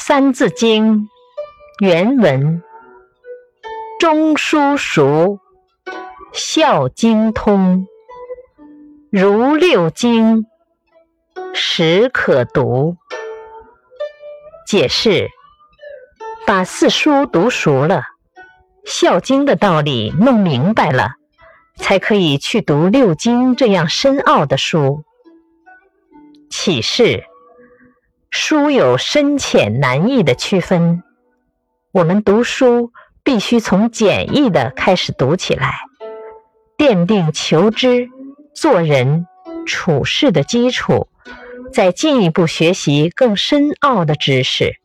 《三字经》原文：中书熟，孝经通，如六经，始可读。解释：把四书读熟了，孝经的道理弄明白了，才可以去读六经这样深奥的书。启示。书有深浅难易的区分，我们读书必须从简易的开始读起来，奠定求知、做人处事的基础，再进一步学习更深奥的知识。